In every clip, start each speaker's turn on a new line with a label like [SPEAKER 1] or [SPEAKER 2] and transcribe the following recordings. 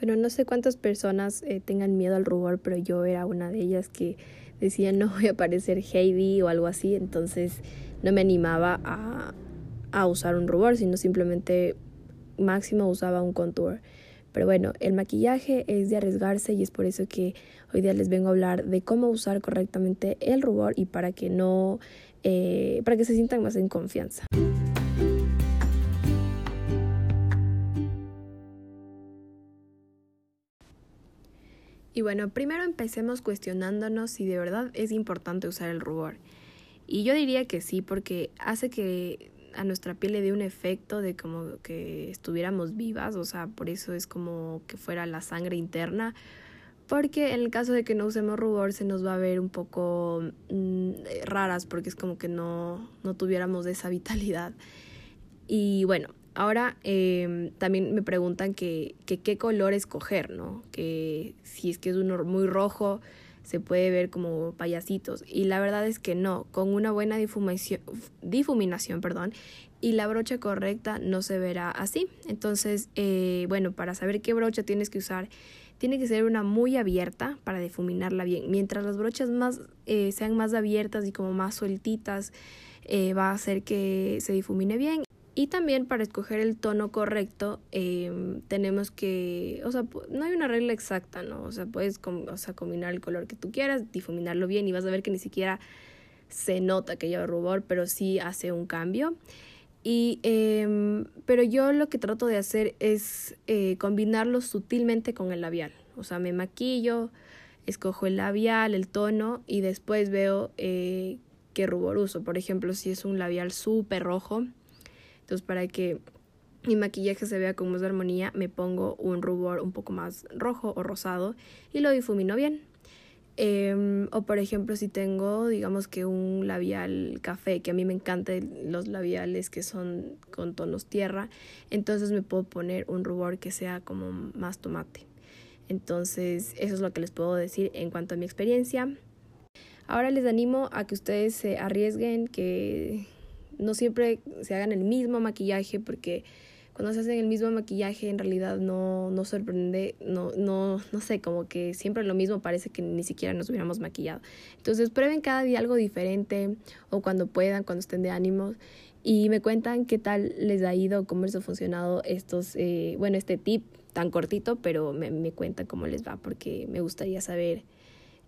[SPEAKER 1] Bueno, no sé cuántas personas eh, tengan miedo al rubor, pero yo era una de ellas que decía no voy a parecer Heidi o algo así, entonces no me animaba a, a usar un rubor, sino simplemente máximo usaba un contour. Pero bueno, el maquillaje es de arriesgarse y es por eso que hoy día les vengo a hablar de cómo usar correctamente el rubor y para que no, eh, para que se sientan más en confianza. Y bueno, primero empecemos cuestionándonos si de verdad es importante usar el rubor. Y yo diría que sí, porque hace que a nuestra piel le dé un efecto de como que estuviéramos vivas, o sea, por eso es como que fuera la sangre interna, porque en el caso de que no usemos rubor se nos va a ver un poco mm, raras, porque es como que no, no tuviéramos esa vitalidad. Y bueno, ahora eh, también me preguntan que, que qué color escoger, ¿no? Que si es que es uno muy rojo, se puede ver como payasitos. Y la verdad es que no, con una buena difuminación, difuminación perdón, y la brocha correcta no se verá así. Entonces, eh, bueno, para saber qué brocha tienes que usar, tiene que ser una muy abierta para difuminarla bien. Mientras las brochas más eh, sean más abiertas y como más sueltitas, eh, va a hacer que se difumine bien. Y también para escoger el tono correcto em, tenemos que, o sea, no hay una regla exacta, ¿no? O sea, puedes o sea, combinar el color que tú quieras, difuminarlo bien y vas a ver que ni siquiera se nota que lleva rubor, pero sí hace un cambio. Y, eh, pero yo lo que trato de hacer es eh, combinarlo sutilmente con el labial. O sea, me maquillo, escojo el labial, el tono y después veo eh, qué rubor uso. Por ejemplo, si es un labial súper rojo, entonces para que mi maquillaje se vea con más armonía, me pongo un rubor un poco más rojo o rosado y lo difumino bien. Em, o por ejemplo, si tengo, digamos que un labial café, que a mí me encantan los labiales que son con tonos tierra, entonces me puedo poner un rubor que sea como más tomate. Entonces, eso es lo que les puedo decir en cuanto a mi experiencia. Ahora les animo a que ustedes se arriesguen, que no siempre se hagan el mismo maquillaje porque cuando se hacen el mismo maquillaje en realidad no, no sorprende, no, no, no sé, como que siempre lo mismo parece que ni siquiera nos hubiéramos maquillado. Entonces prueben cada día algo diferente o cuando puedan, cuando estén de ánimos y me cuentan qué tal les ha ido, cómo les ha funcionado estos, eh, bueno, este tip tan cortito, pero me, me cuentan cómo les va porque me gustaría saber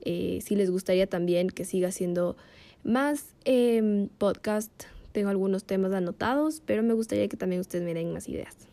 [SPEAKER 1] eh, si les gustaría también que siga siendo más eh, podcast tengo algunos temas anotados, pero me gustaría que también ustedes me den más ideas.